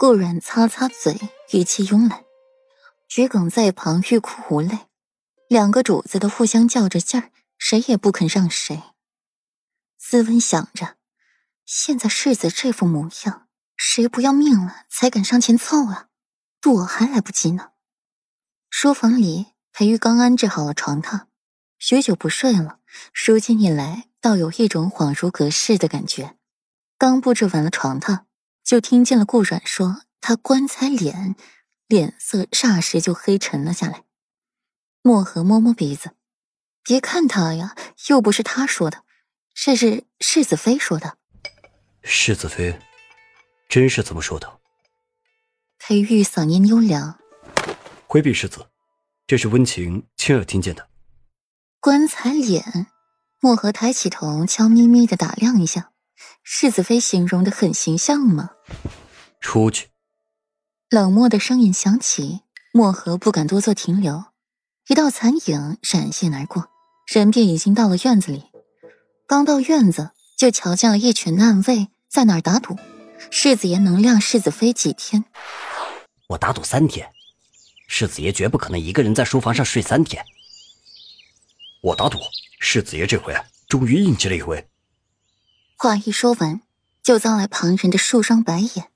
顾软擦擦嘴，语气慵懒。桔梗在旁欲哭无泪，两个主子都互相较着劲儿，谁也不肯让谁。斯文想着，现在世子这副模样，谁不要命了才敢上前凑啊？躲还来不及呢。书房里，裴玉刚安置好了床榻，许久不睡了，如今一来，倒有一种恍如隔世的感觉。刚布置完了床榻，就听见了顾阮说：“他棺材脸，脸色霎时就黑沉了下来。”墨荷摸摸鼻子，别看他呀，又不是他说的，这是世子妃说的。世子妃，真是这么说的？裴玉嗓音优良。回避世子，这是温情亲耳听见的。棺材脸，墨荷抬起头，悄咪咪的打量一下。世子妃形容的很形象吗？出去。冷漠的声音响起，墨荷不敢多做停留。一道残影闪现而过，人便已经到了院子里。刚到院子，就瞧见了一群暗卫在那儿打赌，世子爷能晾世子妃几天？我打赌三天。世子爷绝不可能一个人在书房上睡三天。我打赌，世子爷这回终于应接了一回。话一说完，就遭来旁人的数双白眼。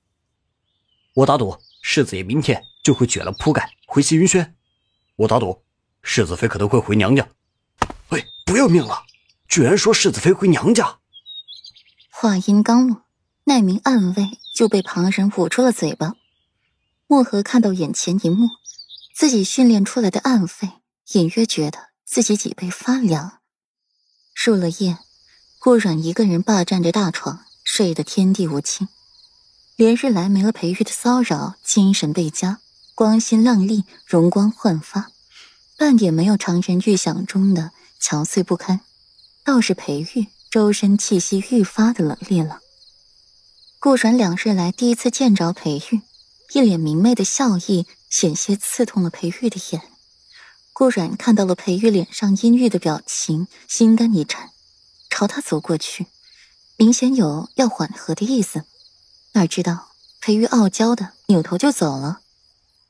我打赌，世子爷明天就会卷了铺盖回西云轩。我打赌，世子妃可能会回娘家。喂，不要命了！居然说世子妃回娘家！话音刚落，那名暗卫就被旁人捂住了嘴巴。漠河看到眼前一幕。自己训练出来的暗卫，隐约觉得自己脊背发凉。入了夜，顾阮一个人霸占着大床，睡得天地无亲。连日来没了裴玉的骚扰，精神倍佳，光鲜亮丽，容光焕发，半点没有常人预想中的憔悴不堪，倒是裴玉周身气息愈发的冷冽了。顾阮两日来第一次见着裴玉，一脸明媚的笑意。险些刺痛了裴玉的眼，顾阮看到了裴玉脸上阴郁的表情，心肝一颤，朝他走过去，明显有要缓和的意思。哪知道裴玉傲娇的扭头就走了。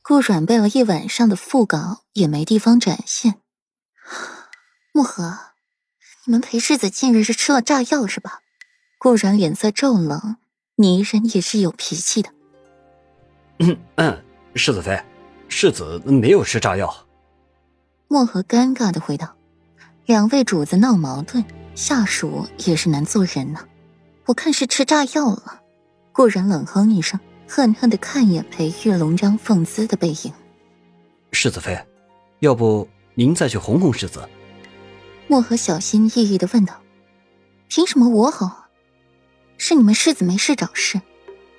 顾软背了一晚上的副稿也没地方展现。木荷，你们裴世子近日是吃了炸药是吧？顾阮脸色骤冷，泥人也是有脾气的。嗯嗯，世子妃。世子没有吃炸药。漠河尴尬的回道：“两位主子闹矛盾，下属也是难做人呐。我看是吃炸药了。”顾然冷哼一声，恨恨的看一眼裴玉龙张凤姿的背影。世子妃，要不您再去哄哄世子？漠河小心翼翼的问道：“凭什么我哄？是你们世子没事找事，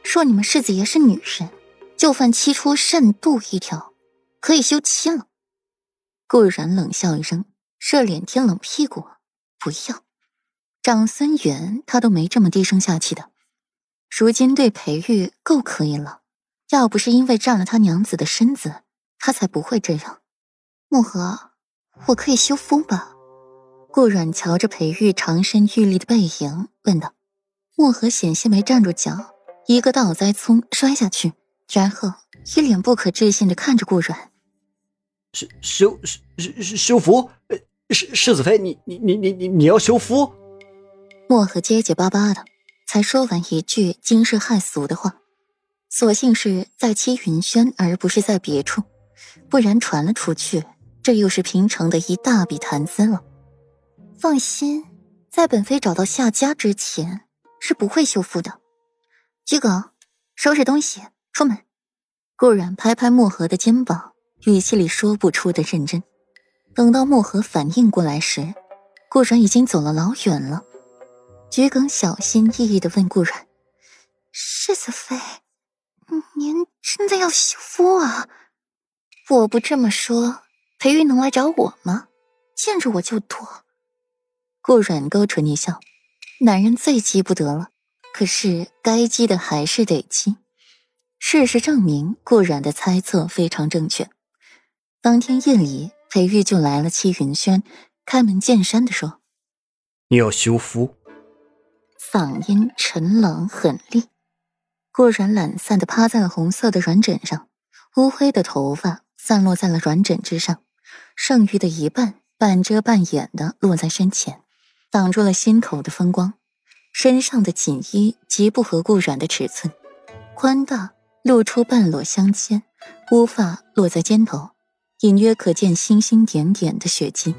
说你们世子爷是女人。”就犯七出慎妒一条，可以休妻了。顾然冷笑一声，热脸贴冷屁股，不要。长孙远他都没这么低声下气的，如今对裴玉够可以了。要不是因为占了他娘子的身子，他才不会这样。木荷，我可以修夫吧？顾阮瞧着裴玉长身玉立的背影，问道。木荷险些没站住脚，一个倒栽葱摔下去。然后一脸不可置信的看着顾阮，修修修修修福，世世子妃，你你你你你你要修福？墨荷结结巴巴的，才说完一句惊世骇俗的话，所幸是在七云轩，而不是在别处，不然传了出去，这又是平城的一大笔谈资了。放心，在本妃找到下家之前，是不会修复的。桔梗，收拾东西。出门，顾然拍拍墨荷的肩膀，语气里说不出的认真。等到墨荷反应过来时，顾然已经走了老远了。桔梗小心翼翼的问顾然：“世子妃，您真的要休夫啊？我不这么说，裴玉能来找我吗？见着我就躲。”顾然勾唇一笑：“男人最急不得了，可是该急的还是得急。”事实证明，顾阮的猜测非常正确。当天夜里，裴玉就来了七云轩，开门见山的说：“你要休夫。”嗓音沉冷狠厉。顾然懒散的趴在了红色的软枕上，乌黑的头发散落在了软枕之上，剩余的一半半遮半掩的落在身前，挡住了心口的风光。身上的锦衣极不合顾软的尺寸，宽大，露出半裸香肩，乌发落在肩头，隐约可见星星点点的血迹。